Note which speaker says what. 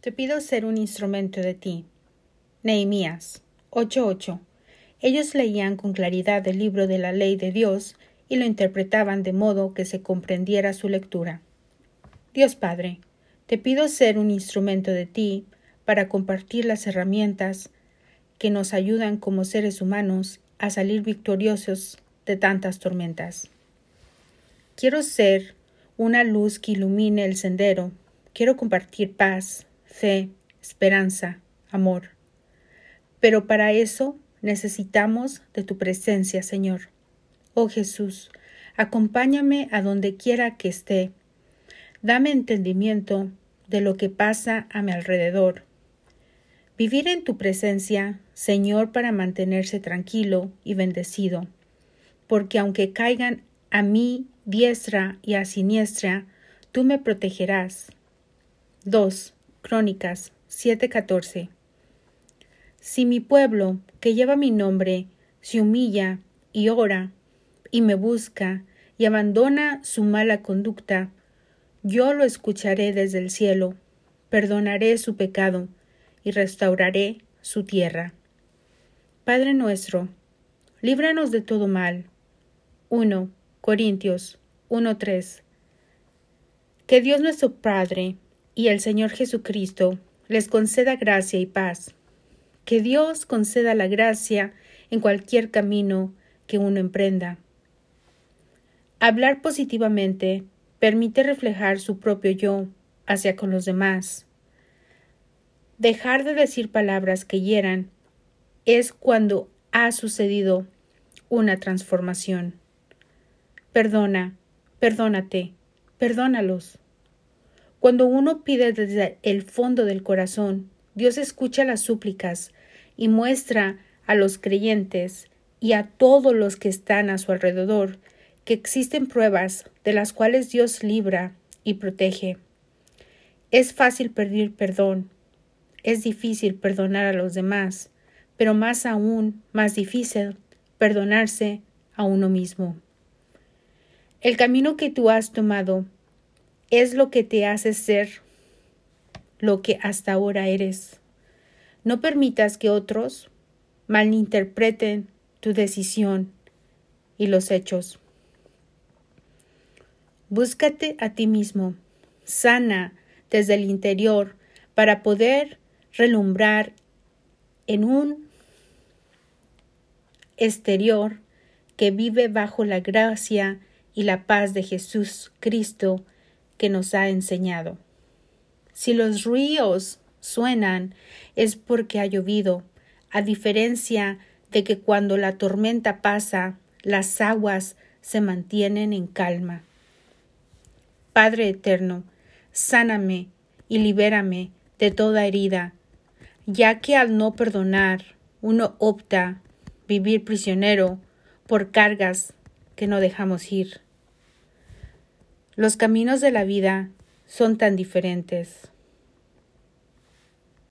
Speaker 1: Te pido ser un instrumento de ti. Nehemías 8:8. Ellos leían con claridad el libro de la ley de Dios y lo interpretaban de modo que se comprendiera su lectura. Dios Padre, te pido ser un instrumento de ti para compartir las herramientas que nos ayudan como seres humanos a salir victoriosos de tantas tormentas. Quiero ser una luz que ilumine el sendero. Quiero compartir paz, fe, esperanza, amor. Pero para eso necesitamos de tu presencia, Señor. Oh Jesús, acompáñame a donde quiera que esté. Dame entendimiento de lo que pasa a mi alrededor. Vivir en tu presencia, Señor, para mantenerse tranquilo y bendecido, porque aunque caigan a mí diestra y a siniestra, tú me protegerás. 2. Crónicas 7:14 Si mi pueblo, que lleva mi nombre, se humilla y ora, y me busca, y abandona su mala conducta, yo lo escucharé desde el cielo, perdonaré su pecado, y restauraré su tierra. Padre nuestro, líbranos de todo mal. 1 Corintios 1.3 Que Dios nuestro Padre y el Señor Jesucristo les conceda gracia y paz. Que Dios conceda la gracia en cualquier camino que uno emprenda. Hablar positivamente permite reflejar su propio yo hacia con los demás. Dejar de decir palabras que hieran es cuando ha sucedido una transformación. Perdona, perdónate, perdónalos. Cuando uno pide desde el fondo del corazón, Dios escucha las súplicas y muestra a los creyentes y a todos los que están a su alrededor que existen pruebas de las cuales Dios libra y protege. Es fácil pedir perdón, es difícil perdonar a los demás, pero más aún más difícil perdonarse a uno mismo. El camino que tú has tomado es lo que te hace ser lo que hasta ahora eres. No permitas que otros malinterpreten tu decisión y los hechos. Búscate a ti mismo, sana desde el interior para poder relumbrar en un exterior que vive bajo la gracia y la paz de Jesús Cristo que nos ha enseñado. Si los ríos suenan es porque ha llovido, a diferencia de que cuando la tormenta pasa, las aguas se mantienen en calma. Padre eterno, sáname y libérame de toda herida, ya que al no perdonar uno opta vivir prisionero por cargas que no dejamos ir. Los caminos de la vida son tan diferentes.